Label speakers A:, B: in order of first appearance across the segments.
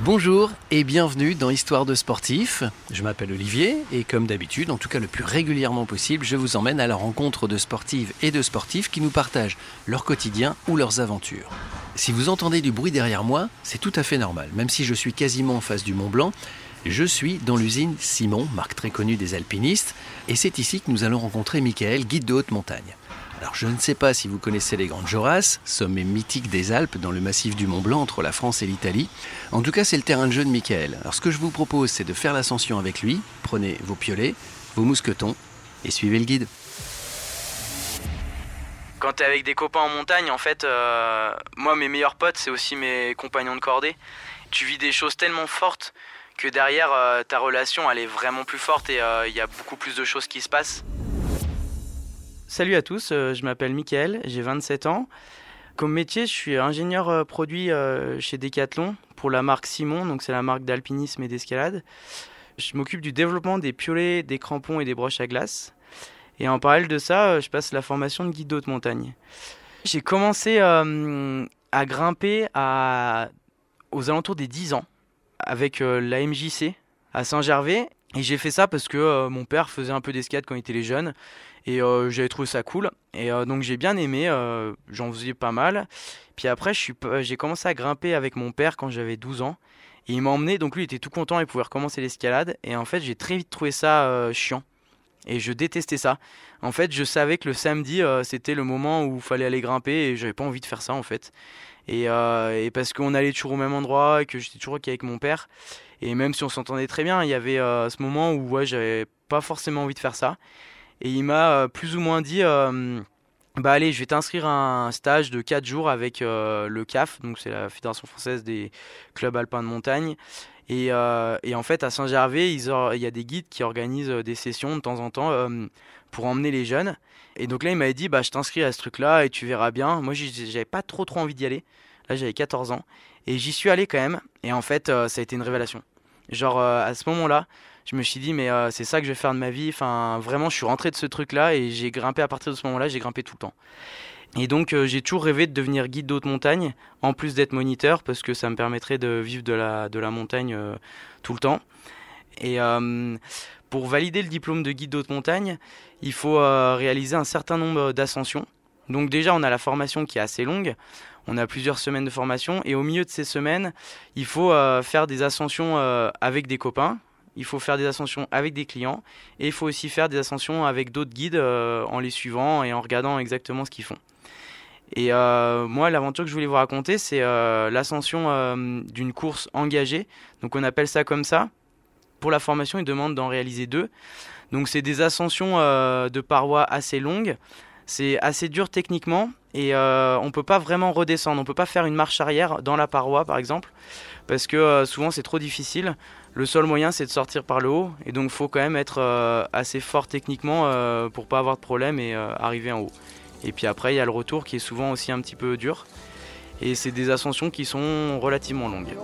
A: Bonjour et bienvenue dans Histoire de sportif. Je m'appelle Olivier et comme d'habitude, en tout cas le plus régulièrement possible, je vous emmène à la rencontre de sportives et de sportifs qui nous partagent leur quotidien ou leurs aventures. Si vous entendez du bruit derrière moi, c'est tout à fait normal. Même si je suis quasiment en face du Mont Blanc, je suis dans l'usine Simon, marque très connue des alpinistes, et c'est ici que nous allons rencontrer Michael, guide de haute montagne. Alors je ne sais pas si vous connaissez les Grandes Jorasses, sommet mythique des Alpes dans le massif du Mont Blanc entre la France et l'Italie. En tout cas, c'est le terrain de jeu de Michael. Alors ce que je vous propose, c'est de faire l'ascension avec lui. Prenez vos piolets, vos mousquetons et suivez le guide.
B: Quand t'es avec des copains en montagne, en fait, euh, moi mes meilleurs potes, c'est aussi mes compagnons de cordée. Tu vis des choses tellement fortes que derrière euh, ta relation, elle est vraiment plus forte et euh, il y a beaucoup plus de choses qui se passent. Salut à tous, euh, je m'appelle Mickaël, j'ai 27 ans. Comme métier, je suis ingénieur euh, produit euh, chez Decathlon pour la marque Simon, donc c'est la marque d'alpinisme et d'escalade. Je m'occupe du développement des piolets, des crampons et des broches à glace. Et en parallèle de ça, je passe la formation de guide d'haute montagne. J'ai commencé à grimper aux alentours des 10 ans avec euh, la MJC à Saint-Gervais. Et j'ai fait ça parce que mon père faisait un peu d'escalade quand il était jeune. Et euh, j'avais trouvé ça cool. Et euh, donc j'ai bien aimé, euh, j'en faisais pas mal. Puis après, j'ai commencé à grimper avec mon père quand j'avais 12 ans. Et il m'a emmené, donc lui il était tout content, il pouvait recommencer l'escalade. Et en fait, j'ai très vite trouvé ça chiant. Et je détestais ça. En fait, je savais que le samedi, c'était le moment où il fallait aller grimper et j'avais pas envie de faire ça en fait. Et, parce qu'on allait toujours au même endroit et que j'étais toujours avec mon père. Et même si on s'entendait très bien, il y avait ce moment où ouais, j'avais pas forcément envie de faire ça. Et il m'a euh, plus ou moins dit euh, Bah allez, je vais t'inscrire à un stage de 4 jours avec euh, le CAF, donc c'est la Fédération française des clubs alpins de montagne. Et, et en fait, à Saint-Gervais, il y a des guides qui organisent des sessions de temps en temps pour emmener les jeunes. Et donc là, il m'avait dit Bah je t'inscris à ce truc-là et tu verras bien. Moi, j'avais pas trop trop envie d'y aller. Là, j'avais 14 ans. Et j'y suis allé quand même. Et en fait, ça a été une révélation. Genre, à ce moment-là, je me suis dit, mais euh, c'est ça que je vais faire de ma vie. Enfin, vraiment, je suis rentré de ce truc-là et j'ai grimpé à partir de ce moment-là, j'ai grimpé tout le temps. Et donc, euh, j'ai toujours rêvé de devenir guide d'haute montagne, en plus d'être moniteur, parce que ça me permettrait de vivre de la, de la montagne euh, tout le temps. Et pour valider le diplôme de guide d'haute montagne, il faut réaliser un certain nombre d'ascensions. Donc déjà, on a la formation qui est assez longue. On a plusieurs semaines de formation. Et au milieu de ces semaines, il faut faire des ascensions avec des copains. Il faut faire des ascensions avec des clients. Et il faut aussi faire des ascensions avec d'autres guides euh, en les suivant et en regardant exactement ce qu'ils font. Et euh, moi, l'aventure que je voulais vous raconter, c'est euh, l'ascension d'une course engagée. Donc on appelle ça comme ça. Pour la formation, ils demandent d'en réaliser deux. Donc c'est des ascensions de parois assez longues. C'est assez dur techniquement et on peut pas vraiment redescendre. On peut pas faire une marche arrière dans la paroi, par exemple, parce que souvent c'est trop difficile. Le seul moyen, c'est de sortir par le haut, et donc faut quand même être euh, assez fort techniquement euh, pour pas avoir de problème et euh, arriver en haut. Et puis après, il y a le retour qui est souvent aussi un petit peu dur, et c'est des ascensions qui sont relativement longues.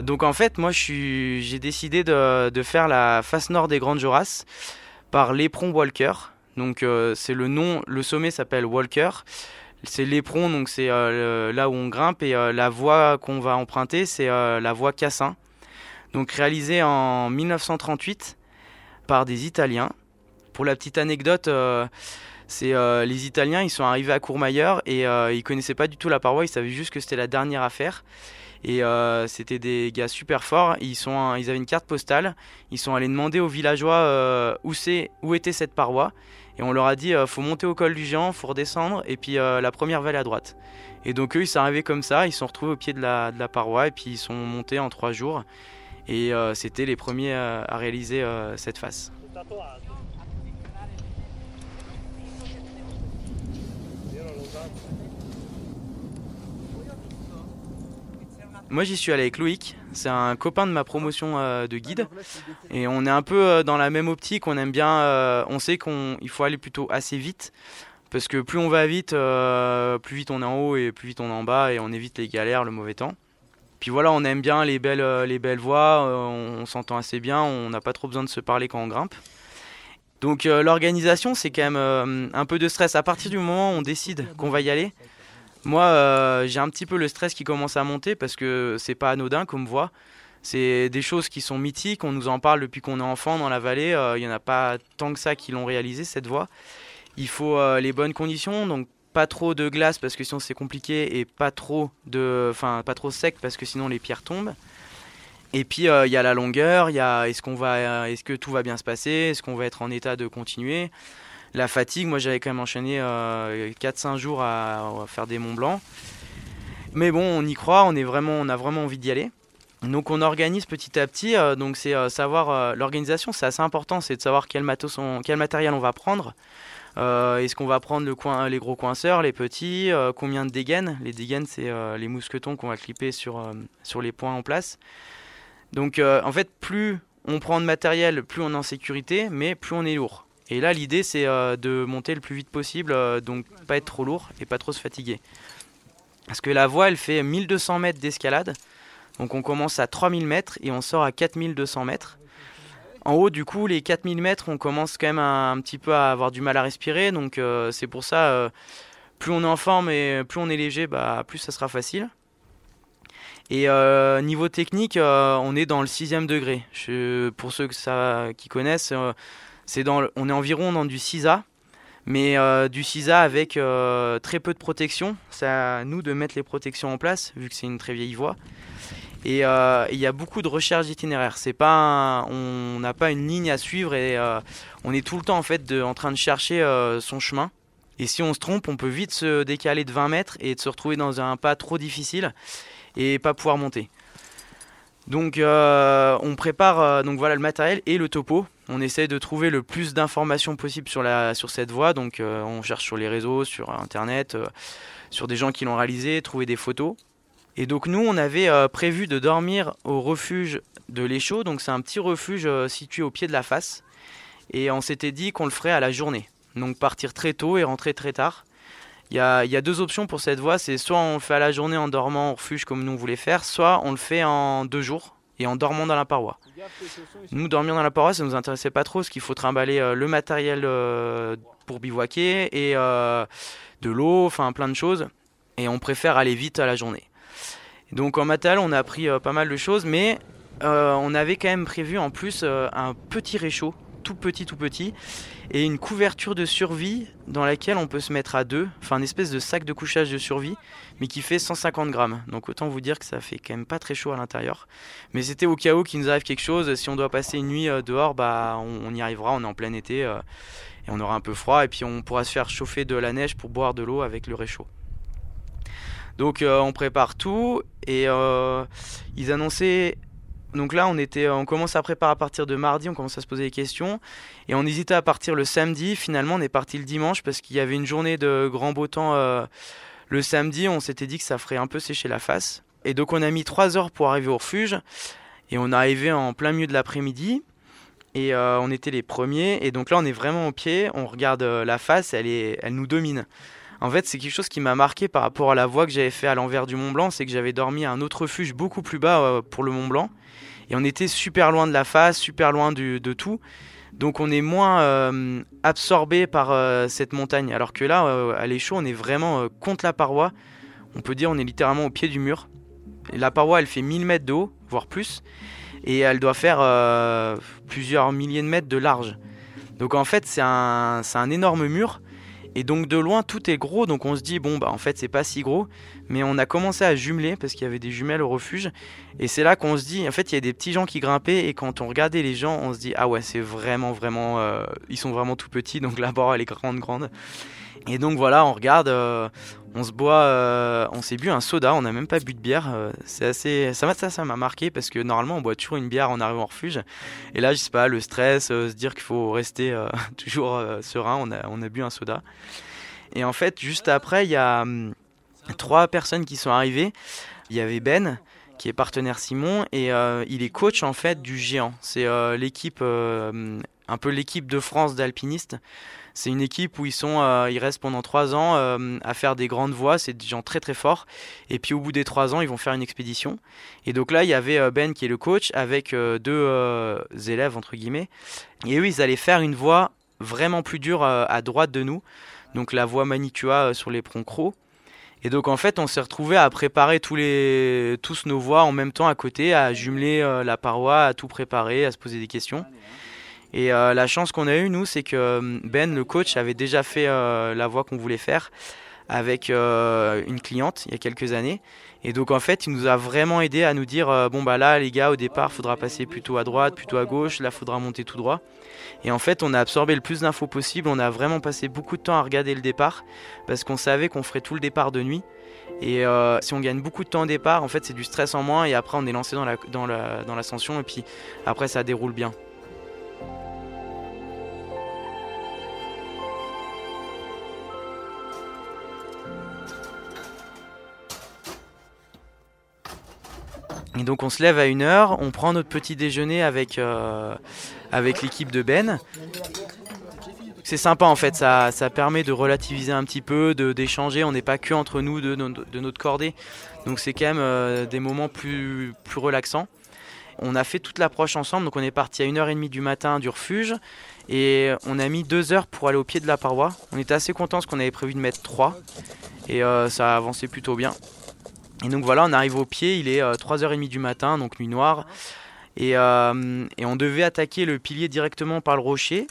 B: Donc en fait, moi, j'ai décidé de, de faire la face nord des Grandes Jorasses par l'éperon Walker. Donc euh, c'est le nom, le sommet s'appelle Walker. C'est l'éperon, donc c'est euh, là où on grimpe et euh, la voie qu'on va emprunter, c'est la voie Cassin. Donc réalisée en 1938 par des Italiens. Pour la petite anecdote, c'est les Italiens, ils sont arrivés à Courmayeur et euh, ils connaissaient pas du tout la paroi, ils savaient juste que c'était la dernière à faire. Et c'était des gars super forts. Ils, sont, ils avaient une carte postale. Ils sont allés demander aux villageois où, où était cette paroi. Et on leur a dit euh, faut monter au col du géant, faut redescendre, et puis euh, la première vallée à droite. Et donc eux, ils sont arrivés comme ça. Ils sont retrouvés au pied de la, paroi, et puis ils sont montés en trois jours. Et euh, c'était les premiers à réaliser cette face. Moi j'y suis allé avec Loïc, c'est un copain de ma promotion euh, de guide et on est un peu euh, dans la même optique, on aime bien, euh, on sait qu'il faut aller plutôt assez vite parce que plus on va vite, plus vite on est en haut et plus vite on est en bas et on évite les galères, le mauvais temps. Puis voilà, on aime bien les belles, les belles voies, on s'entend assez bien, on n'a pas trop besoin de se parler quand on grimpe. Donc l'organisation, c'est quand même un peu de stress. À partir du moment où on décide qu'on va y aller, moi j'ai un petit peu le stress qui commence à monter parce que c'est pas anodin comme voie. C'est des choses qui sont mythiques, on nous en parle depuis qu'on est enfant dans la vallée, il n'y en a pas tant que ça qui l'ont réalisé cette voie. Il faut les bonnes conditions, donc pas trop de glace parce que sinon c'est compliqué et pas trop de enfin pas trop sec parce que sinon les pierres tombent et puis euh, il y a la longueur il y a est-ce qu'on va est-ce que tout va bien se passer est-ce qu'on va être en état de continuer? La fatigue. Moi j'avais quand même enchaîné 4-5 euh, jours à, faire des monts blancs. Mais bon on y croit on est vraiment on a vraiment envie d'y aller. Donc on organise petit à petit euh, donc c'est savoir l'organisation c'est assez important c'est de savoir quel matos quel matériel on va prendre. Euh, est-ce qu'on va prendre le coin, les gros coinceurs, les petits euh, Combien de dégaines? Les dégaines, c'est euh, les mousquetons qu'on va clipper sur, sur les points en place. Donc en fait, plus on prend de matériel, plus on est en sécurité, mais plus on est lourd. Et là, l'idée, c'est de monter le plus vite possible, donc pas être trop lourd et pas trop se fatiguer. Parce que la voie, elle fait 1200 mètres d'escalade. Donc on commence à 3000 mètres et on sort à 4200 mètres. En haut, du coup, les 4000 mètres, on commence quand même un, petit peu à avoir du mal à respirer. Donc, euh, c'est pour ça, euh, plus on est en forme et plus on est léger, bah, plus ça sera facile. Et euh, niveau technique, on est dans le sixième degré. pour ceux qui connaissent, on est environ dans du 6A, mais du 6A avec très peu de protection. C'est à nous de mettre les protections en place, vu que c'est une très vieille voie. Et euh, il y a beaucoup de recherches d'itinéraires. C'est pas, on n'a pas une ligne à suivre et euh, on est tout le temps en fait en train de chercher euh, son chemin. Et si on se trompe, on peut vite se décaler de 20 mètres et de se retrouver dans un pas trop difficile et pas pouvoir monter. Donc on prépare donc voilà le matériel et le topo. On essaie de trouver le plus d'informations possible sur, cette voie. Donc on cherche sur les réseaux, sur internet, sur des gens qui l'ont réalisé, trouver des photos. Et donc nous, on avait euh, prévu de dormir au refuge de l'Échaud, donc c'est un petit refuge euh, situé au pied de la face. Et on s'était dit qu'on le ferait à la journée. Donc partir très tôt et rentrer très tard. Il y a, y a, deux options pour cette voie, c'est soit on le fait à la journée en dormant au refuge comme nous on voulait faire, soit on le fait en deux jours et en dormant dans la paroi. Nous, dormir dans la paroi, ça nous intéressait pas trop, parce qu'il faut trimballer euh, le matériel pour bivouaquer et de l'eau, enfin plein de choses. Et on préfère aller vite à la journée. Donc en matal, on a appris euh, pas mal de choses, mais euh, on avait quand même prévu en plus euh, un petit réchaud, tout petit, tout petit, et une couverture de survie dans laquelle on peut se mettre à deux, enfin une espèce de sac de couchage de survie, mais qui fait 150 grammes. Donc autant vous dire que ça fait quand même pas très chaud à l'intérieur. Mais c'était au cas où qu'il nous arrive quelque chose, si on doit passer une nuit dehors, bah on, y arrivera, on est en plein été, et on aura un peu froid, et puis on pourra se faire chauffer de la neige pour boire de l'eau avec le réchaud. Donc euh, on prépare tout et euh, ils annonçaient donc là, on était, on commence à préparer à partir de mardi, on commence à se poser des questions, et on hésitait à partir le samedi. Finalement, on est parti le dimanche parce qu'il y avait une journée de grand beau temps euh, le samedi. On s'était dit que ça ferait un peu sécher la face, et donc on a mis trois heures pour arriver au refuge, et on est arrivé en plein milieu de l'après-midi, et on était les premiers. Et donc là, on est vraiment au pied, on regarde la face, elle est, elle nous domine. En fait, c'est quelque chose qui m'a marqué par rapport à la voie que j'avais fait à l'envers du Mont Blanc, c'est que j'avais dormi à un autre refuge beaucoup plus bas euh, pour le Mont Blanc. Et on était super loin de la face, super loin de tout. Donc on est moins euh, absorbé par euh, cette montagne. Alors que là, à l'échaud, on est vraiment contre la paroi. On peut dire on est littéralement au pied du mur. la paroi, elle fait 1000 mètres de haut, voire plus. Et elle doit faire plusieurs milliers de mètres de large. Donc en fait, c'est un énorme mur et donc de loin tout est gros, donc on se dit bon bah en fait c'est pas si gros, mais on a commencé à jumeler parce qu'il y avait des jumelles au refuge, et c'est là qu'on se dit en fait il y a des petits gens qui grimpaient. Et quand on regardait les gens on se dit ah ouais c'est vraiment vraiment euh, ils sont vraiment tout petits. Donc la barre elle est grande grande. Et donc voilà, on regarde, euh, on se boit, euh, on s'est bu un soda, on n'a même pas bu de bière. Euh, c'est assez, ça m'a ça, m'a marqué parce que normalement on boit toujours une bière en arrivant au refuge. Et là, je sais pas, le stress, se dire qu'il faut rester toujours serein, on a, on a bu un soda. Et en fait, juste après, il y a hum, trois personnes qui sont arrivées. Il y avait Ben qui est partenaire Simon et il est coach en fait du géant. C'est l'équipe, un peu l'équipe de France d'alpinistes. C'est une équipe où ils sont, euh, ils restent pendant trois ans euh, à faire des grandes voies. C'est des gens très très forts. Et puis au bout des trois ans, ils vont faire une expédition. Et donc là, il y avait euh, Ben qui est le coach avec deux élèves entre guillemets. Et eux, ils allaient faire une voie vraiment plus dur à droite de nous, donc la voie Manicua sur les Proncros. Et donc en fait, on s'est retrouvé à préparer tous les tous nos voix en même temps à côté, à jumeler la paroi, à tout préparer, à se poser des questions. Et euh, la chance qu'on a eue, nous, c'est que euh, Ben, le coach, avait déjà fait la voix qu'on voulait faire avec une cliente il y a quelques années. Et donc en fait, il nous a vraiment aidé à nous dire bon bah là les gars au départ, faudra passer plutôt à droite, plutôt à gauche, là faudra monter tout droit. Et en fait, on a absorbé le plus d'infos possible. On a vraiment passé beaucoup de temps à regarder le départ parce qu'on savait qu'on ferait tout le départ de nuit. Et euh, si on gagne beaucoup de temps au départ, en fait, c'est du stress en moins et après, on est lancé dans l'ascension la, dans la, et puis après, ça déroule bien. Et donc on se lève à une heure, on prend notre petit déjeuner avec, euh, avec l'équipe de Ben. C'est sympa en fait, ça, ça, permet de relativiser un petit peu, d'échanger, on n'est pas que entre nous de, de, notre cordée. Donc c'est quand même euh, des moments plus, plus relaxants. On a fait toute l'approche ensemble, donc on est parti à 1h30 du matin du refuge et on a mis 2 heures pour aller au pied de la paroi. On était assez contents parce qu'on avait prévu de mettre 3 et euh, ça a avancé plutôt bien. Et donc voilà, on arrive au pied, il est 3h30 euh, du matin, donc nuit noire. Euh, et, on devait attaquer le pilier directement par le rocher.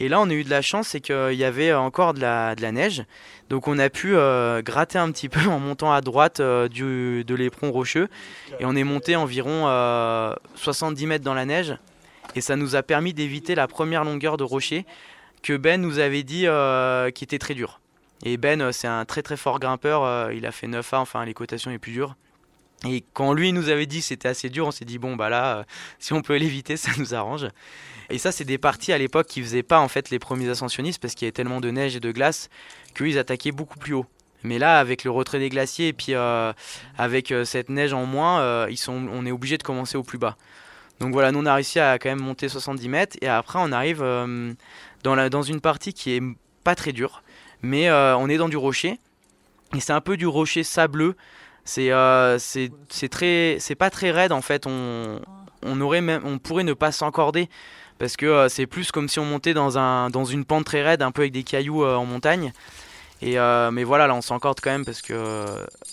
B: Et là, on a eu de la chance, c'est qu'il y avait encore de la, neige. Donc on a pu euh, gratter un petit peu en montant à droite du, de l'éperon rocheux. Et on est monté environ 70 mètres dans la neige. Et ça nous a permis d'éviter la première longueur de rocher que Ben nous avait dit qui était très dure. Et Ben, euh, c'est un très très fort grimpeur. Euh, il a fait 9A, enfin les cotations les plus dures. Et quand lui nous avait dit que c'était assez dur, on s'est dit bon bah là, euh, si on peut l'éviter, ça nous arrange. Et ça, c'est des parties à l'époque qui faisaient pas en fait les premiers ascensionnistes parce qu'il y avait tellement de neige et de glace qu'ils attaquaient beaucoup plus haut. Mais là, avec le retrait des glaciers et puis avec cette neige en moins, ils sont, on est obligé de commencer au plus bas. Donc voilà, nous on a réussi à quand même monter 70 mètres et après on arrive dans, la, dans une partie qui est pas très dure mais euh, on est dans du rocher et c'est un peu du rocher sableux. C'est euh, c'est très c'est pas très raide en fait. On, on aurait même on pourrait ne pas s'encorder parce que euh, c'est plus comme si on montait dans un dans une pente très raide, un peu avec des cailloux en montagne. Et mais voilà, là on s'encorde quand même parce que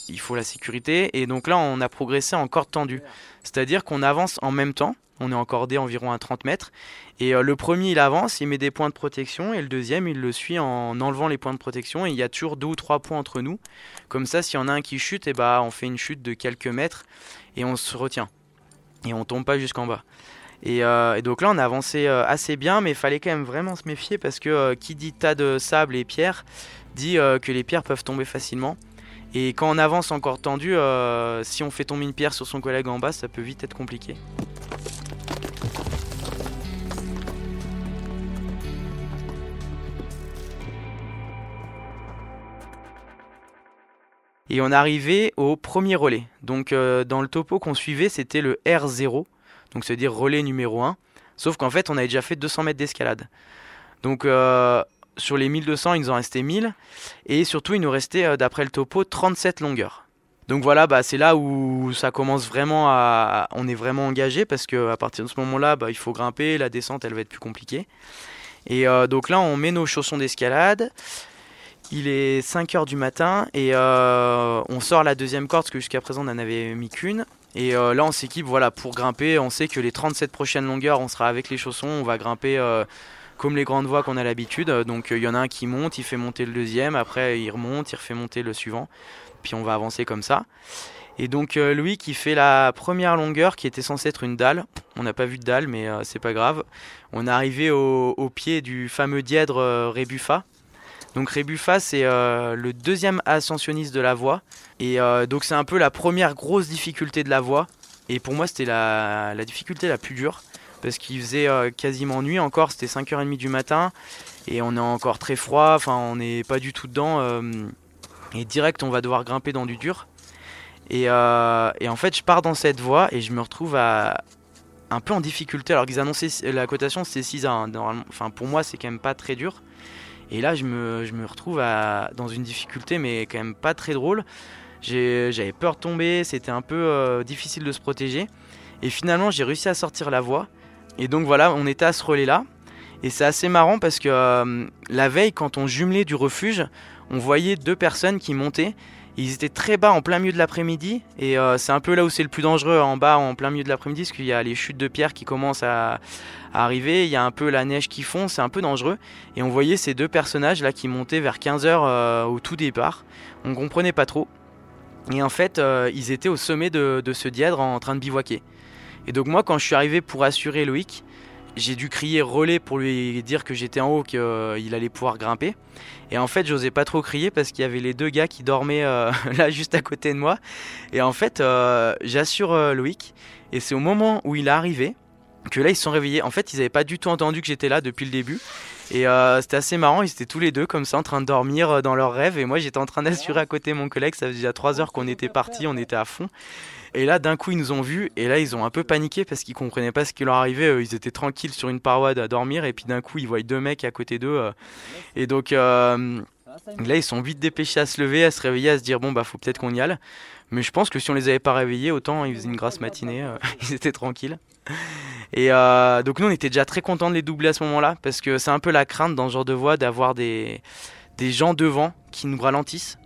B: il faut la sécurité. Et donc là on a progressé en corde tendue, c'est-à-dire qu'on avance en même temps on est encordé environ à 30 mètres. Et euh, le premier, il avance, il met des points de protection, et le deuxième, il le suit en enlevant les points de protection. Et il y a toujours deux ou trois points entre nous. Comme ça, s'il y en a un qui chute, et eh bah, on fait une chute de quelques mètres, et on se retient. Et on tombe pas jusqu'en bas. Et, euh, donc là, on a avancé euh, assez bien, mais il fallait quand même vraiment se méfier parce que qui dit tas de sable et pierres dit que les pierres peuvent tomber facilement. Et quand on avance encore tendu, si on fait tomber une pierre sur son collègue en bas, ça peut vite être compliqué. Et on arrivait au premier relais. Donc euh, dans le topo qu'on suivait, c'était le R0, donc c'est-à-dire relais numéro 1. Sauf qu'en fait, on avait déjà fait 200 mètres d'escalade. Donc euh, sur les 1200, il nous en restait 1000. Et surtout, il nous restait, euh, d'après le topo, 37 longueurs. Donc voilà, bah, c'est là où ça commence vraiment à... On est vraiment engagé parce qu'à partir de ce moment-là, bah, il faut grimper, la descente, elle va être plus compliquée. Et donc là, on met nos chaussons d'escalade. Il est 5h du matin et euh, on sort la deuxième corde parce que jusqu'à présent on n'en avait mis qu'une. Et euh, là on s'équipe voilà, pour grimper. On sait que les 37 prochaines longueurs on sera avec les chaussons. On va grimper euh, comme les grandes voies qu'on a l'habitude. Donc il y en a un qui monte, il fait monter le deuxième. Après il remonte, il refait monter le suivant. Puis on va avancer comme ça. Et donc Louis qui fait la première longueur qui était censée être une dalle. On n'a pas vu de dalle mais c'est pas grave. On est arrivé au, pied du fameux dièdre Rébuffa donc Rebufa, c'est euh, le deuxième ascensionniste de la voie. Et euh, donc c'est un peu la première grosse difficulté de la voie. Et pour moi, c'était la, difficulté la plus dure. Parce qu'il faisait euh, quasiment nuit encore, c'était 5h30 du matin. Et on est encore très froid, enfin on n'est pas du tout dedans. et direct, on va devoir grimper dans du dur. Et, en fait, je pars dans cette voie et je me retrouve à, un peu en difficulté. Alors qu'ils annonçaient la cotation, c'était 6 a Enfin, pour moi, c'est quand même pas très dur. Et là, je me, je retrouve dans une difficulté, mais quand même pas très drôle. J'avais peur de tomber, c'était un peu euh, difficile de se protéger. Et finalement, j'ai réussi à sortir la voie. Et donc voilà, on était à ce relais-là. Et c'est assez marrant parce que la veille, quand on jumelait du refuge, on voyait deux personnes qui montaient. Ils étaient très bas en plein milieu de l'après-midi et c'est un peu là où c'est le plus dangereux en bas en plein milieu de l'après-midi parce qu'il y a les chutes de pierre qui commencent à, arriver, il y a un peu la neige qui fond, c'est un peu dangereux. Et on voyait ces deux personnages là qui montaient vers 15h euh, au tout départ. On comprenait pas trop. Et en fait, euh, ils étaient au sommet de, ce dièdre en train de bivouaquer. Et donc moi, quand je suis arrivé pour assurer Loïc, j'ai dû crier relais pour lui dire que j'étais en haut, qu'il allait pouvoir grimper. Et en fait, j'osais pas trop crier parce qu'il y avait les deux gars qui dormaient euh, là juste à côté de moi. Et en fait, j'assure Loïc. Et c'est au moment où il est arrivé, que là ils se sont réveillés. En fait, ils n'avaient pas du tout entendu que j'étais là depuis le début. Et euh, c'était assez marrant, ils étaient tous les deux comme ça en train de dormir euh, dans leurs rêves. Et moi j'étais en train d'assurer à côté mon collègue, ça faisait déjà 3 heures qu'on était partis, on était à fond. Et là d'un coup ils nous ont vus et là ils ont un peu paniqué parce qu'ils comprenaient pas ce qui leur arrivait. Ils étaient tranquilles sur une paroi à dormir et puis d'un coup ils voient deux mecs à côté d'eux. Euh. Et donc là ils sont vite dépêchés à se lever, à se réveiller, à se dire bon bah faut peut-être qu'on y aille. Mais je pense que si on les avait pas réveillés, autant ils faisaient une grasse matinée, ils étaient tranquilles. Et euh, donc nous on était déjà très contents de les doubler à ce moment-là parce que c'est un peu la crainte dans ce genre de voie d'avoir des, gens devant qui nous ralentissent.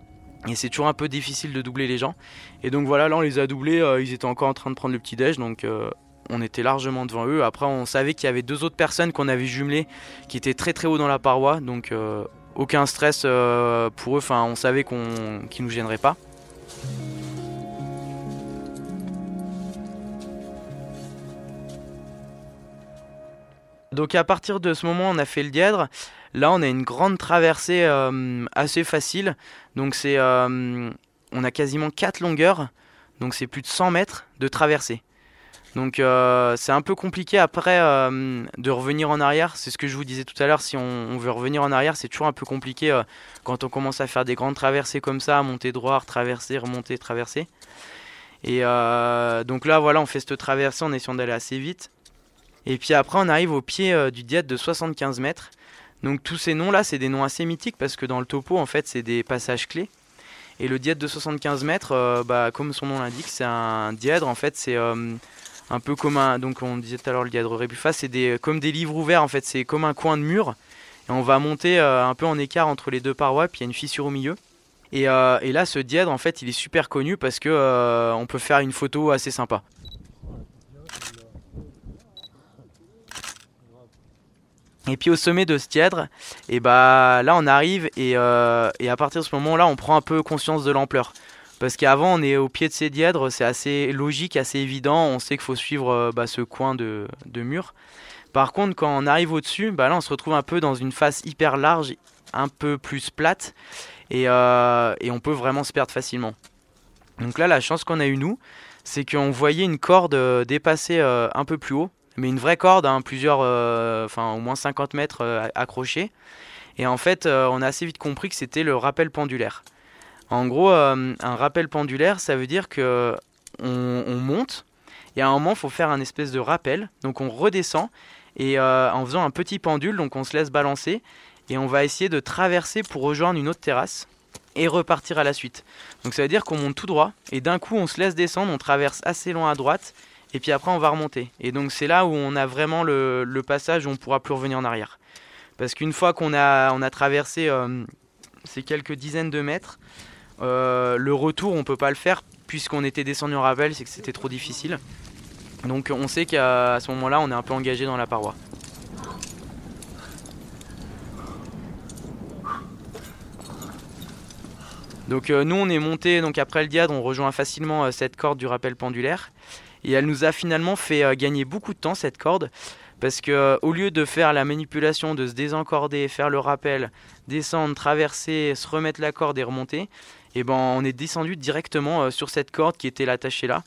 B: Et c'est toujours un peu difficile de doubler les gens. Et donc voilà, là on les a doublés, euh, ils étaient encore en train de prendre le petit déj, donc euh, on était largement devant eux. Après on savait qu'il y avait deux autres personnes qu'on avait jumelées qui étaient très très haut dans la paroi, donc aucun stress pour eux, enfin on savait qu'on qu'ils nous gêneraient pas. Donc à partir de ce moment, on a fait le dièdre. Là, on a une grande traversée euh, assez facile. Donc c'est, euh, on a quasiment 4 longueurs. Donc c'est plus de 100 mètres de traversée. Donc euh, c'est un peu compliqué après de revenir en arrière. C'est ce que je vous disais tout à l'heure. Si on, veut revenir en arrière, c'est toujours un peu compliqué quand on commence à faire des grandes traversées comme ça, monter droit, traverser, remonter, traverser. Et donc là, voilà, on fait cette traversée en essayant d'aller assez vite. Et puis après, on arrive au pied euh, du diète de 75 mètres. Donc tous ces noms-là, c'est des noms assez mythiques parce que dans le topo, en fait, c'est des passages clés. Et le diète de 75 mètres, euh, bah, comme son nom l'indique, c'est un dièdre. En fait, c'est euh, un peu comme un. Donc on disait tout à l'heure le dièdre Rébuffas, c'est comme des livres ouverts. En fait, c'est comme un coin de mur. Et on va monter un peu en écart entre les deux parois, puis il y a une fissure au milieu. Et, et, là, ce dièdre, en fait, il est super connu parce que on peut faire une photo assez sympa. Et puis au sommet de ce tièdre, et bah là on arrive et, euh, et à partir de ce moment-là on prend un peu conscience de l'ampleur. Parce qu'avant on est au pied de ces dièdres, c'est assez logique, assez évident, on sait qu'il faut suivre euh, bah, ce coin de, de, mur. Par contre quand on arrive au-dessus, bah là on se retrouve un peu dans une face hyper large, un peu plus plate, et, euh, et on peut vraiment se perdre facilement. Donc là la chance qu'on a eu nous, c'est qu'on voyait une corde dépasser un peu plus haut, mais une vraie corde, hein, plusieurs, euh, enfin au moins 50 mètres euh, accrochés. Et en fait, euh, on a assez vite compris que c'était le rappel pendulaire. En gros, un rappel pendulaire, ça veut dire que on, monte et à un moment, il faut faire un espèce de rappel. Donc on redescend et en faisant un petit pendule, donc on se laisse balancer et on va essayer de traverser pour rejoindre une autre terrasse et repartir à la suite. Donc ça veut dire qu'on monte tout droit et d'un coup on se laisse descendre, on traverse assez loin à droite et puis après on va remonter. Et donc c'est là où on a vraiment le, passage où on pourra plus revenir en arrière. Parce qu'une fois qu'on a, traversé euh, ces quelques dizaines de mètres, euh, le retour on peut pas le faire puisqu'on était descendu en rappel, c'est que c'était trop difficile. Donc on sait qu'à ce moment-là on est un peu engagé dans la paroi. Donc euh, nous on est monté donc après le diade, on rejoint facilement cette corde du rappel pendulaire. Et elle nous a finalement fait euh, gagner beaucoup de temps cette corde. Parce que euh, au lieu de faire la manipulation, de se désencorder, faire le rappel, descendre, traverser, se remettre la corde et remonter, et eh ben on est descendu directement euh, sur cette corde qui était attachée là.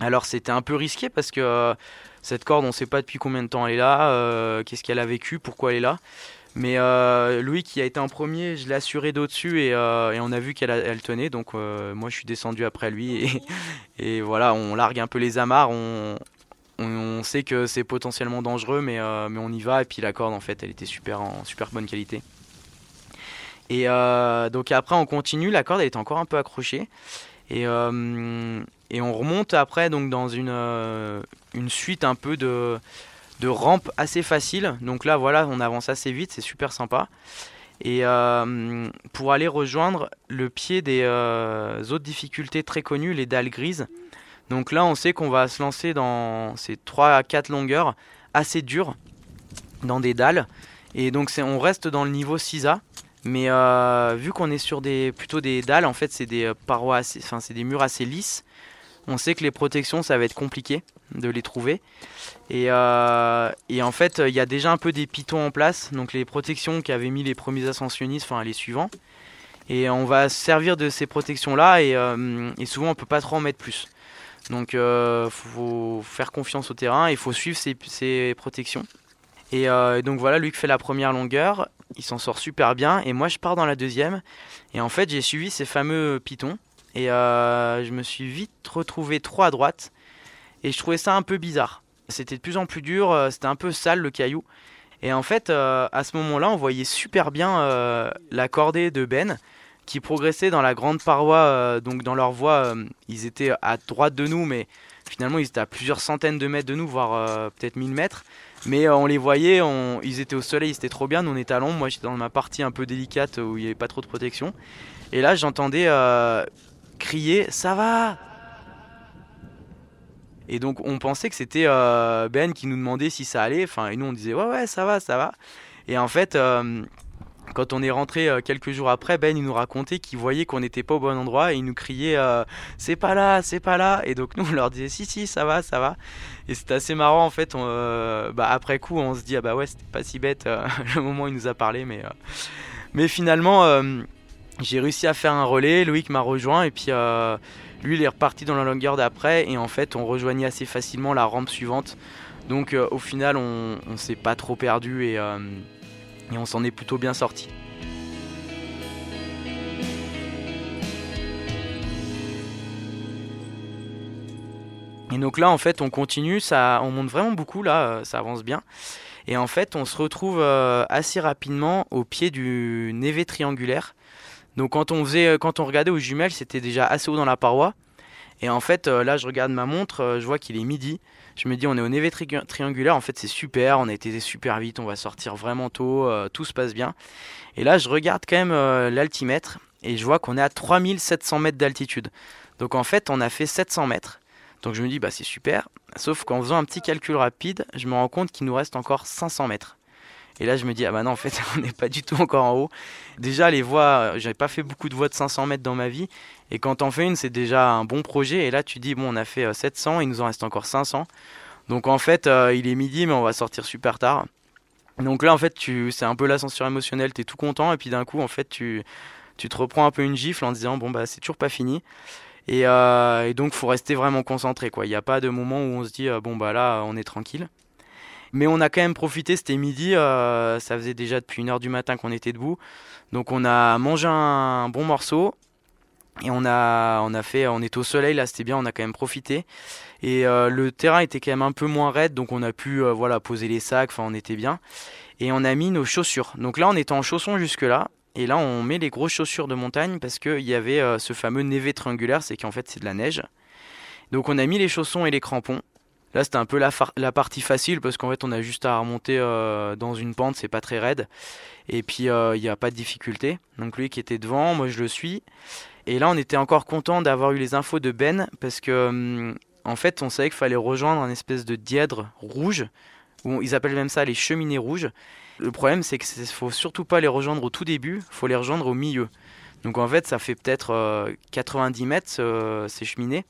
B: Alors c'était un peu risqué parce que cette corde on ne sait pas depuis combien de temps elle est là, qu'est-ce qu'elle a vécu, pourquoi elle est là. Mais euh, Louis qui a été en premier, je l'ai assuré d'au-dessus et, euh, on a vu qu'elle elle tenait. Donc euh, moi je suis descendu après lui et, voilà, on largue un peu les amarres. On, on, sait que c'est potentiellement dangereux, mais, mais on y va. Et puis la corde en fait, elle était super en super bonne qualité. Et donc après on continue, la corde elle était encore un peu accrochée. Et, et on remonte après donc dans une, une suite un peu de de rampes assez faciles. Donc là, voilà, on avance assez vite, c'est super sympa. Et euh, pour aller rejoindre le pied des euh, autres difficultés très connues, les dalles grises. Donc là, on sait qu'on va se lancer dans ces 3 à 4 longueurs assez dures, dans des dalles. Et donc on reste dans le niveau 6A. Mais euh, vu qu'on est sur des, plutôt des dalles, en fait c'est des parois, c'est des murs assez lisses. On sait que les protections, ça va être compliqué de les trouver. Et, euh, et en fait, il y a déjà un peu des pitons en place, donc les protections qu'avaient mis les premiers ascensionnistes, enfin les suivants. Et on va se servir de ces protections-là, et, euh, souvent on peut pas trop en mettre plus. Donc il euh, faut faire confiance au terrain, il faut suivre ces, ces protections. Et donc voilà, lui qui fait la première longueur, il s'en sort super bien, et moi je pars dans la deuxième. Et en fait, j'ai suivi ces fameux pitons. Et euh, je me suis vite retrouvé trop à droite. Et je trouvais ça un peu bizarre. C'était de plus en plus dur, euh, c'était un peu sale le caillou. Et en fait, euh, à ce moment-là, on voyait super bien la cordée de Ben qui progressait dans la grande paroi. donc dans leur voie, ils étaient à droite de nous, mais finalement ils étaient à plusieurs centaines de mètres de nous, voire peut-être 1000 mètres. Mais on les voyait, ils étaient au soleil, c'était trop bien. Nous on était à l'ombre, moi j'étais dans ma partie un peu délicate où il n'y avait pas trop de protection. Et là j'entendais crier Ça va Et donc on pensait que c'était euh, Ben qui nous demandait si ça allait. Enfin, et nous on disait Ouais, ouais, ça va, ça va. Et en fait, euh, quand on est rentré euh, quelques jours après, Ben il nous racontait qu'il voyait qu'on n'était pas au bon endroit et il nous criait C'est pas là, c'est pas là. Et donc nous on leur disait Si, si, ça va, ça va. Et c'était assez marrant en fait. bah, après coup, on se dit Ah bah ouais, c'était pas si bête le moment où il nous a parlé, mais. mais finalement, j'ai réussi à faire un relais, Loïc m'a rejoint et puis euh, lui il est reparti dans la longueur d'après et en fait on rejoignait assez facilement la rampe suivante. Donc euh, au final on, on s'est pas trop perdu et, euh, et on s'en est plutôt bien sorti. Et donc là en fait on continue, ça, on monte vraiment beaucoup là, ça avance bien. Et en fait on se retrouve assez rapidement au pied du névé triangulaire. Donc quand on faisait, euh, quand on regardait aux jumelles, c'était déjà assez haut dans la paroi. Et en fait, euh, là, je regarde ma montre, euh, je vois qu'il est midi. Je me dis, on est au névé triangulaire. En fait, c'est super. On a été super vite. On va sortir vraiment tôt. tout se passe bien. Et là, je regarde quand même l'altimètre et je vois qu'on est à 3700 mètres d'altitude. Donc en fait, on a fait 700 mètres. Donc je me dis, bah c'est super. Sauf qu'en faisant un petit calcul rapide, je me rends compte qu'il nous reste encore 500 mètres. Et là, je me dis, ah bah non, en fait, on n'est pas du tout encore en haut. Déjà, les voies, j'avais pas fait beaucoup de voies de 500 mètres dans ma vie. Et quand on fait une, c'est déjà un bon projet. Et là, tu dis, bon, on a fait 700, euh, il nous en reste encore 500. Donc en fait, euh, il est midi, mais on va sortir super tard. Donc là, en fait, tu, c'est un peu l'ascenseur émotionnel, tu es tout content. Et puis d'un coup, en fait, tu, tu te reprends un peu une gifle en disant, bon, bah, c'est toujours pas fini. Et, euh, et donc, faut rester vraiment concentré. quoi. Il n'y a pas de moment où on se dit, bon, bah là, on est tranquille. Mais on a quand même profité, c'était midi, euh, ça faisait déjà depuis une heure du matin qu'on était debout. Donc on a mangé un bon morceau et on a, on a fait, on est au soleil là, c'était bien, on a quand même profité. Et euh, le terrain était quand même un peu moins raide, donc on a pu euh, voilà poser les sacs, enfin on était bien. Et on a mis nos chaussures. Donc là on était en chaussons jusque là. Et là on met les grosses chaussures de montagne parce qu'il y avait ce fameux névé triangulaire, c'est qu'en fait c'est de la neige. Donc on a mis les chaussons et les crampons. Là, c'était un peu la, partie facile parce qu'en fait, on a juste à remonter euh, dans une pente, c'est pas très raide. Et puis, euh, il n'y a pas de difficulté. Donc, lui qui était devant, moi je le suis. Et là, on était encore content d'avoir eu les infos de Ben parce que, hum, en fait, on savait qu'il fallait rejoindre un espèce de dièdre rouge. Où ils appellent même ça les cheminées rouges. Le problème, c'est qu'il faut surtout pas les rejoindre au tout début, il faut les rejoindre au milieu. Donc, en fait, ça fait peut-être 90 euh, mètres ces cheminées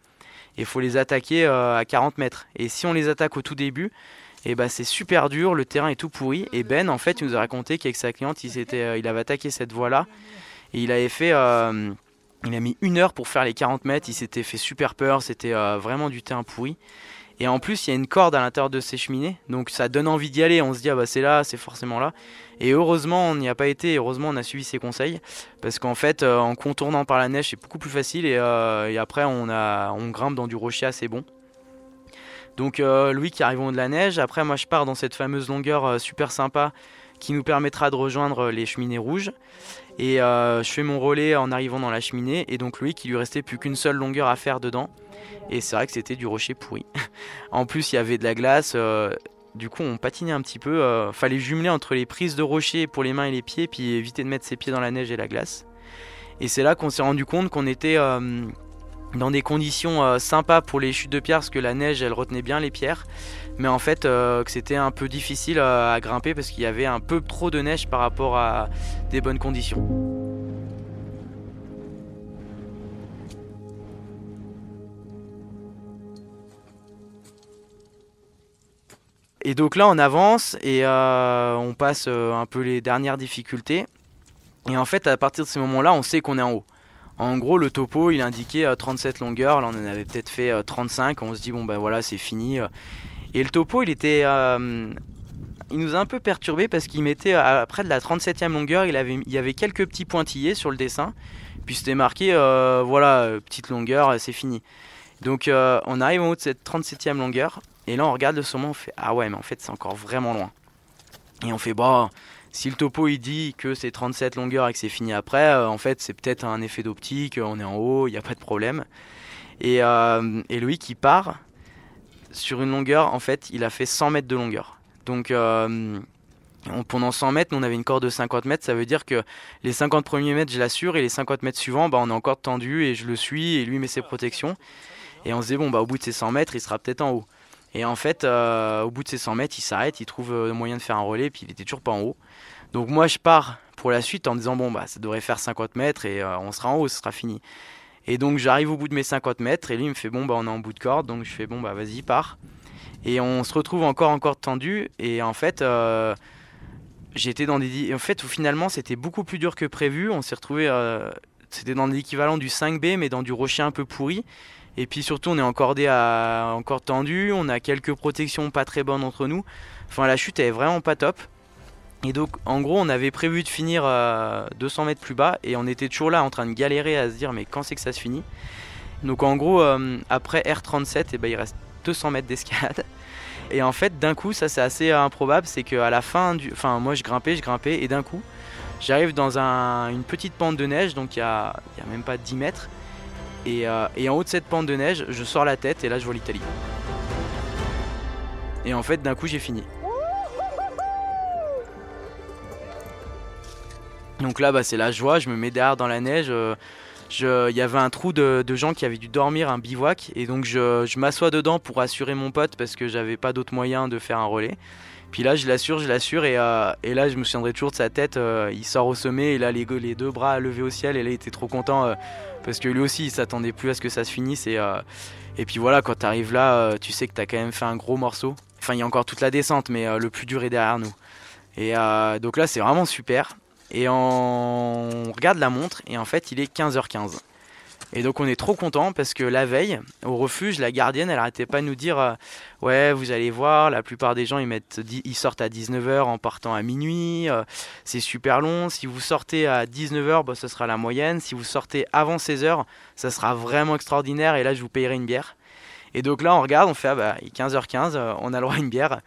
B: il faut les attaquer euh, à 40 mètres. Et si on les attaque au tout début, et eh ben c'est super dur, le terrain est tout pourri. Et Ben, en fait, il nous a raconté qu'avec sa cliente, il, euh, il avait attaqué cette voie-là. Et il avait fait. Euh, il a mis une heure pour faire les 40 mètres. Il s'était fait super peur. C'était vraiment du terrain pourri. Et en plus, il y a une corde à l'intérieur de ces cheminées. Donc ça donne envie d'y aller. On se dit, ah bah c'est là, c'est forcément là. Et heureusement, on n'y a pas été. heureusement, on a suivi ses conseils. Parce qu'en fait, euh, en contournant par la neige, c'est beaucoup plus facile. Et, euh, après, on, a, on grimpe dans du rocher assez bon. Donc euh, Louis qui arrive au de la neige. Après, moi, je pars dans cette fameuse longueur super sympa qui nous permettra de rejoindre les cheminées rouges. Et je fais mon relais en arrivant dans la cheminée. Et donc Louis qui lui restait plus qu'une seule longueur à faire dedans. Et c'est vrai que c'était du rocher pourri. en plus, il y avait de la glace. Du coup, on patinait un petit peu. Euh, fallait jumeler entre les prises de rocher pour les mains et les pieds, puis éviter de mettre ses pieds dans la neige et la glace. Et c'est là qu'on s'est rendu compte qu'on était euh, dans des conditions euh, sympas pour les chutes de pierre, parce que la neige, elle retenait bien les pierres. Mais en fait, que c'était un peu difficile à grimper parce qu'il y avait un peu trop de neige par rapport à des bonnes conditions. Et donc là, on avance et euh, on passe euh, un peu les dernières difficultés. Et en fait, à partir de ces moments-là, on sait qu'on est en haut. En gros, le topo, il indiquait 37 euh, longueurs. Là, on en avait peut-être fait 35. On se dit, bon, ben voilà, c'est fini. Et le topo, il était. il nous a un peu perturbé parce qu'il mettait à près de la 37e longueur, il, avait, il y avait quelques petits pointillés sur le dessin. Puis c'était marqué, voilà, petite longueur, c'est fini. Donc on arrive en haut de cette 37e longueur et là, on regarde le saumon, on fait Ah ouais, mais en fait, c'est encore vraiment loin. Et on fait Bah, si le topo il dit que c'est 37 longueurs et que c'est fini après, euh, en fait, c'est peut-être un effet d'optique, on est en haut, il n'y a pas de problème. Et, euh, et Loïc, il part sur une longueur, en fait, il a fait 100 mètres de longueur. Donc, euh, pendant 100 mètres, nous, on avait une corde de 50 mètres, ça veut dire que les 50 premiers mètres, je l'assure, et les 50 mètres suivants, bah, on est encore tendu et je le suis, et lui met ses protections. Et on se dit, bon, bah, au bout de ces 100 mètres, il sera peut-être en haut. Et en fait, euh, au bout de ces 100 mètres, il s'arrête, il trouve le euh, moyen de faire un relais, puis il était toujours pas en haut. Donc moi, je pars pour la suite en me disant, bon, bah, ça devrait faire 50 mètres et euh, on sera en haut, ce sera fini. Et donc j'arrive au bout de mes 50 mètres et lui il me fait, bon, bah, on est en bout de corde, donc je fais, bon, bah, vas-y, pars. Et on se retrouve encore, encore tendu. Et en fait, j'étais dans des. En fait, finalement, c'était beaucoup plus dur que prévu. On s'est retrouvé. c'était dans l'équivalent du 5B, mais dans du rocher un peu pourri. Et puis surtout, on est encordé à encore tendu, on a quelques protections pas très bonnes entre nous. Enfin, la chute est vraiment pas top. Et donc, en gros, on avait prévu de finir 200 euh, mètres plus bas et on était toujours là en train de galérer à se dire, mais quand c'est que ça se finit? Donc, en gros, euh, après R37, et eh ben, il reste 200 mètres d'escalade. Et en fait, d'un coup, ça c'est assez improbable, c'est qu'à la fin du. Enfin, moi je grimpais, je grimpais, et d'un coup, j'arrive dans une petite pente de neige, donc il n'y a, a même pas 10 mètres. Euh, et, en haut de cette pente de neige, je sors la tête et là je vois l'Italie. Et en fait, d'un coup, j'ai fini. Donc là, bah, c'est la joie. Je me mets derrière dans la neige. Euh, il y avait un trou de, gens qui avaient dû dormir, un bivouac. Et donc, je, m'assois dedans pour assurer mon pote parce que j'avais pas d'autre moyen de faire un relais. Puis là, je l'assure, je l'assure. Et, euh, là, je me souviendrai toujours de sa tête. il sort au sommet et là, les, les, deux bras levés au ciel. Et là, il était trop content parce que lui aussi il s'attendait plus à ce que ça se finisse et, euh, et puis voilà quand tu arrives là euh, tu sais que tu as quand même fait un gros morceau. Enfin il y a encore toute la descente mais euh, le plus dur est derrière nous. Et donc là c'est vraiment super. Et on regarde la montre et en fait il est 15h15 et donc on est trop content parce que la veille, au refuge, la gardienne, elle arrêtait pas de nous dire euh, Ouais, vous allez voir, la plupart des gens ils, mettent, ils sortent à 19h en partant à minuit, euh, c'est super long. Si vous sortez à 19h, bah, ce sera la moyenne. Si vous sortez avant 16h, ça sera vraiment extraordinaire et là je vous payerai une bière. Et donc là on regarde, on fait ah, bah, 15h15, euh, on a le droit à une bière.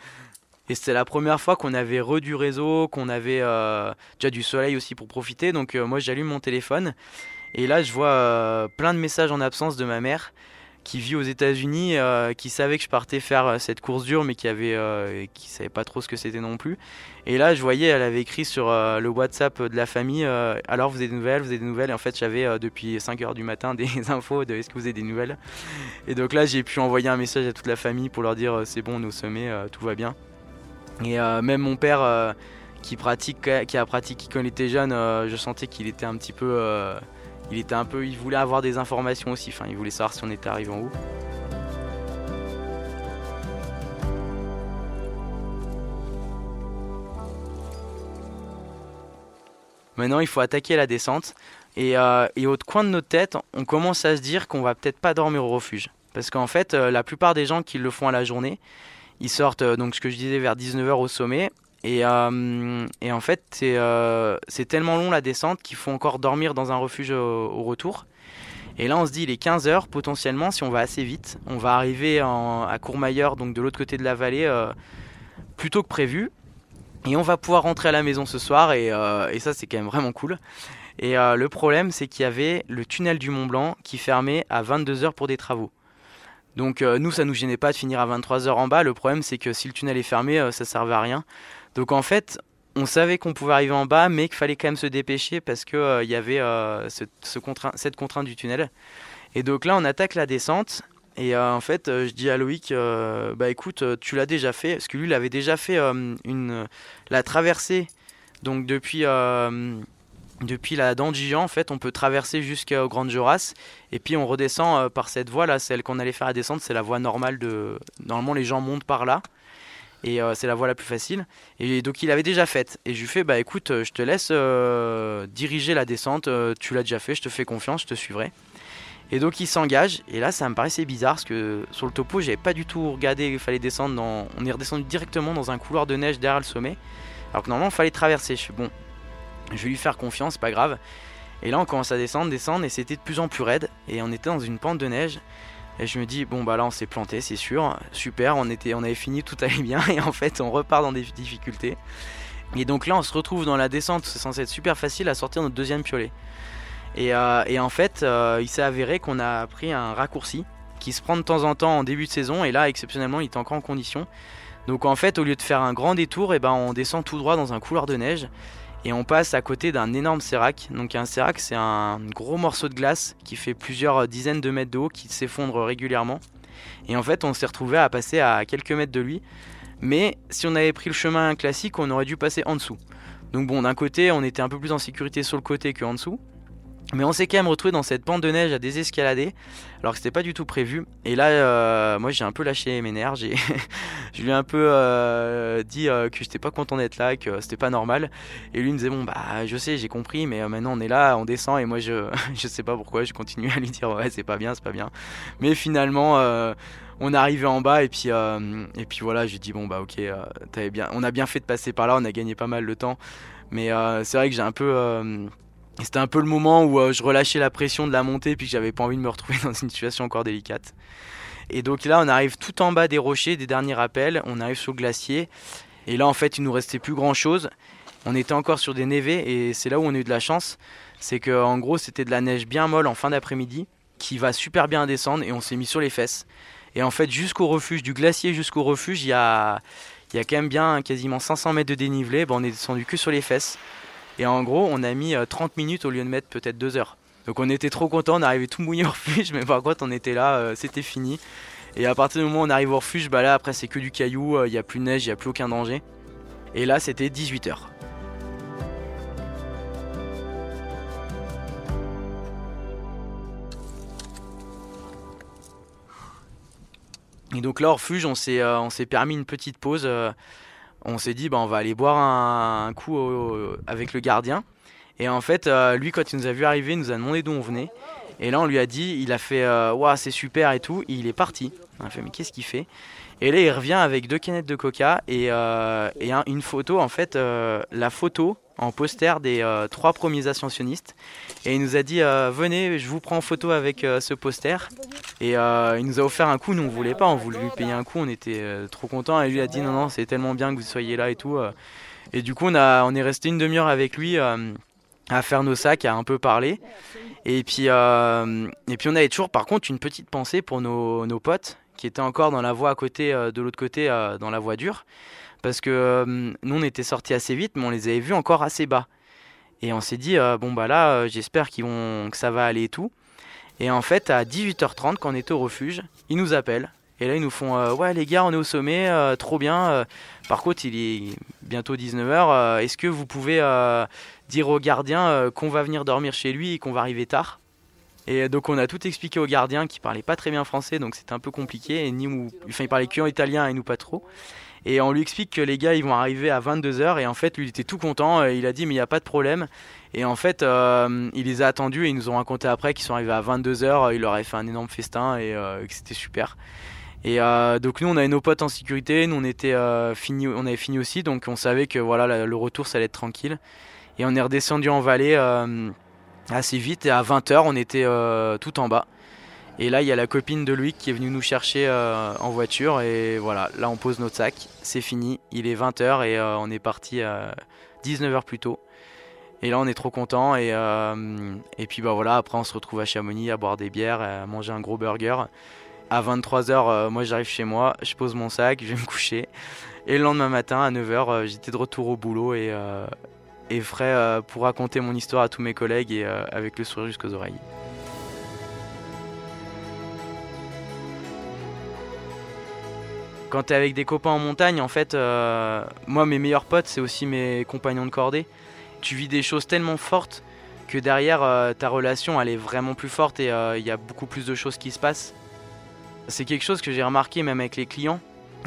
B: Et c'était la première fois qu'on avait re du réseau, qu'on avait déjà du soleil aussi pour profiter. Donc moi j'allume mon téléphone et là, je vois euh, plein de messages en absence de ma mère qui vit aux États-Unis, euh, qui savait que je partais faire euh, cette course dure, mais qui avait, qui savait pas trop ce que c'était non plus. Et là, je voyais, elle avait écrit sur le WhatsApp de la famille, alors vous avez des nouvelles, vous avez des nouvelles? Et en fait, j'avais depuis 5 heures du matin des infos de est-ce que vous avez des nouvelles? Et donc là, j'ai pu envoyer un message à toute la famille pour leur dire c'est bon, nos sommets, tout va bien. Et même mon père qui pratique, qui a pratiqué quand il était jeune, je sentais qu'il était un petit peu il était un peu, il voulait avoir des informations aussi. Enfin, il voulait savoir si on était arrivé en haut. Maintenant, il faut attaquer la descente. Et, euh, au coin de notre tête, on commence à se dire qu'on va peut-être pas dormir au refuge. Parce qu'en fait, euh, la plupart des gens qui le font à la journée, ils sortent, euh, donc ce que je disais, vers 19h au sommet. Euh, et, en fait, euh, c'est tellement long la descente qu'il faut encore dormir dans un refuge au, retour. Et là, on se dit, il est 15h, potentiellement, si on va assez vite, on va arriver à Courmayeur, donc de l'autre côté de la vallée, euh, plus tôt que prévu. Et on va pouvoir rentrer à la maison ce soir, et, et ça, c'est quand même vraiment cool. Et le problème, c'est qu'il y avait le tunnel du Mont Blanc qui fermait à 22h pour des travaux. Donc nous, ça nous gênait pas de finir à 23h en bas. Le problème, c'est que si le tunnel est fermé, ça servait à rien. Donc en fait, on savait qu'on pouvait arriver en bas, mais qu'il fallait quand même se dépêcher parce qu'il il y avait cette contrainte du tunnel. Et donc là, on attaque la descente. Et en fait, je dis à Loïc, bah écoute, tu l'as déjà fait, parce que lui, il avait déjà fait une, la traversée. Donc depuis depuis la dent en fait, on peut traverser jusqu'au Grand Joras et puis on redescend euh, par cette voie là, celle qu'on allait faire à descendre, c'est la voie normale de. Normalement, les gens montent par là et euh, c'est la voie la plus facile. Et donc il avait déjà faite. Et je lui fais bah écoute, je te laisse euh, diriger la descente, tu l'as déjà fait, je te fais confiance, je te suivrai. Et donc il s'engage, et là ça me paraissait bizarre parce que sur le topo j'avais pas du tout regardé il fallait descendre dans. On est redescendu directement dans un couloir de neige derrière le sommet. Alors que normalement il fallait traverser. Je suis bon, je vais lui faire confiance, pas grave. Et là, on commence à descendre, descendre, et c'était de plus en plus raide. Et on était dans une pente de neige. Et je me dis, bon, bah là, on s'est planté, c'est sûr. Super, on, était, on avait fini, tout allait bien. Et en fait, on repart dans des difficultés. Et donc là, on se retrouve dans la descente. C'est censé être super facile à sortir notre deuxième piolet. Et, euh, en fait, euh, il s'est avéré qu'on a pris un raccourci qui se prend de temps en temps en début de saison. Et là, exceptionnellement, il est encore en condition. Donc en fait, au lieu de faire un grand détour, et eh ben, on descend tout droit dans un couloir de neige et on passe à côté d'un énorme sérac. Donc un sérac, c'est un gros morceau de glace qui fait plusieurs dizaines de mètres de haut, qui s'effondre régulièrement. Et en fait, on s'est retrouvé à passer à quelques mètres de lui. Mais si on avait pris le chemin classique, on aurait dû passer en dessous. Donc bon, d'un côté, on était un peu plus en sécurité sur le côté qu'en dessous. Mais on s'est quand même retrouvé dans cette pente de neige à désescalader, alors que c'était pas du tout prévu. Et là, euh, moi j'ai un peu lâché mes nerfs, j'ai, je lui ai un peu euh, dit euh, que j'étais pas content d'être là, que c'était pas normal. Et lui me disait bon bah je sais, j'ai compris, mais maintenant on est là, on descend et moi je, je sais pas pourquoi, je continue à lui dire ouais c'est pas bien, c'est pas bien. Mais finalement on est arrivé en bas et puis et puis voilà, j'ai dit bon bah ok, bien, on a bien fait de passer par là, on a gagné pas mal de temps. Mais c'est vrai que j'ai un peu c'était un peu le moment où euh, je relâchais la pression de la montée puis que j'avais pas envie de me retrouver dans une situation encore délicate. Et donc là, on arrive tout en bas des rochers, des derniers rappels, on arrive sur le glacier. Et là, en fait, il nous restait plus grand chose. On était encore sur des névés et c'est là où on a eu de la chance. C'est que en gros, c'était de la neige bien molle en fin d'après-midi qui va super bien descendre et on s'est mis sur les fesses. Et en fait, jusqu'au refuge, du glacier jusqu'au refuge, il y a, il y a quand même bien quasiment 500 mètres de dénivelé. On est descendu que sur les fesses. Et en gros, on a mis 30 euh, minutes au lieu de mettre peut-être 2 heures. Donc on était trop content, on arrivait tout mouillé au refuge, mais par contre on était là, euh, c'était fini. Et à partir du moment où on arrive au refuge, bah là après c'est que du caillou, euh, il n'y a plus de neige, il n'y a plus aucun danger. Et là c'était 18 heures. Et donc là au refuge, on s'est permis une petite pause on s'est dit bah, on va aller boire un, coup avec le gardien. Et en fait, euh, lui, quand il nous a vu arriver, il nous a demandé d'où on venait. Et là, on lui a dit, il a fait euh, c'est super et tout. il est parti. On a fait mais qu'est-ce qu'il fait? Et là, il revient avec deux canettes de coca et, euh, une photo. En fait, la photo en poster des euh, trois premiers ascensionnistes. Et il nous a dit euh, Venez, je vous prends en photo avec euh, ce poster. Et il nous a offert un coup. Nous, on voulait pas, on voulait lui payer un coup. On était trop contents. Et lui a dit Non, non, c'est tellement bien que vous soyez là et tout. Et du coup, on, a, on est resté une demi-heure avec lui à faire nos sacs, à un peu parler. Et puis, et puis on avait toujours, par contre, une petite pensée pour nos, nos potes qui étaient encore dans la voie à côté, de l'autre côté, dans la voie dure parce que euh, nous on était sortis assez vite, mais on les avait vus encore assez bas. Et on s'est dit, euh, bon bah là, euh, j'espère qu'ils vont, que ça va aller et tout. Et en fait, à 18h30, quand on était au refuge, ils nous appellent. Et là, ils nous font, ouais les gars, on est au sommet, trop bien. par contre, il est bientôt 19h. Est-ce que vous pouvez dire au gardien qu'on va venir dormir chez lui et qu'on va arriver tard? Et donc on a tout expliqué au gardien qui parlait pas très bien français, donc c'était un peu compliqué. Et ni, enfin, il parlait qu'en italien et nous pas trop. Et on lui explique que les gars ils vont arriver à 22h et en fait lui il était tout content, il a dit mais il n'y a pas de problème. Et en fait euh, il les a attendus et ils nous ont raconté après qu'ils sont arrivés à 22h, il leur avait fait un énorme festin et euh, que c'était super. Et euh, donc nous on avait nos potes en sécurité, nous on était fini, on avait fini aussi donc on savait que voilà le retour ça allait être tranquille. Et on est redescendu en vallée assez vite et à 20h on était tout en bas. Et là, il y a la copine de Louis qui est venue nous chercher euh, en voiture. Et voilà, là, on pose notre sac. C'est fini. Il est 20h et euh, on est parti à 19h plus tôt. Et là, on est trop content. Et, euh, et puis, bah voilà, après, on se retrouve à Chamonix à boire des bières, à manger un gros burger. À 23h, moi j'arrive chez moi, je pose mon sac, je vais me coucher. Et le lendemain matin, à 9h, j'étais de retour au boulot et, et frais pour raconter mon histoire à tous mes collègues et avec le sourire jusqu'aux oreilles. Quand t'es avec des copains en montagne, en fait, euh, moi, mes meilleurs potes, c'est aussi mes compagnons de cordée. Tu vis des choses tellement fortes que derrière, euh, ta relation, elle est vraiment plus forte et euh, il y a beaucoup plus de choses qui se passent. C'est quelque chose que j'ai remarqué même avec les clients.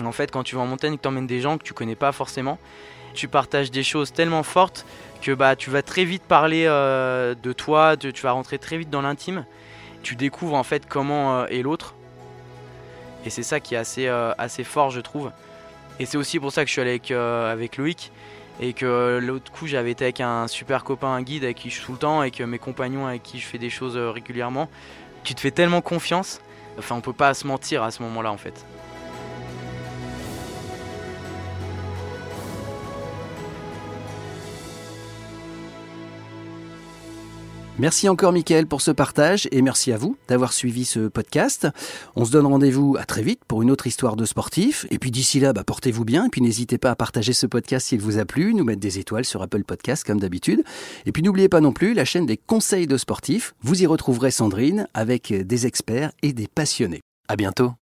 B: En fait, quand tu vas en montagne, que emmènes des gens que tu connais pas forcément, tu partages des choses tellement fortes que bah, tu vas très vite parler de toi, tu vas rentrer très vite dans l'intime. Tu découvres en fait comment est l'autre et c'est ça qui est assez, euh, assez fort, je trouve. Et c'est aussi pour ça que je suis allé avec, euh, avec Loïc. Et que l'autre coup, j'avais été avec un super copain, un guide avec qui je suis tout le temps, et que mes compagnons avec qui je fais des choses euh, régulièrement. Tu te fais tellement confiance. Enfin, on peut pas se mentir à ce moment-là, en fait.
A: Merci encore Mickaël pour ce partage et merci à vous d'avoir suivi ce podcast. On se donne rendez-vous à très vite pour une autre histoire de sportif. Et puis d'ici là, bah, portez-vous bien et puis n'hésitez pas à partager ce podcast s'il vous a plu, nous mettre des étoiles sur Apple Podcast comme d'habitude. Et puis n'oubliez pas non plus la chaîne des conseils de sportifs. Vous y retrouverez Sandrine avec des experts et des passionnés. À bientôt.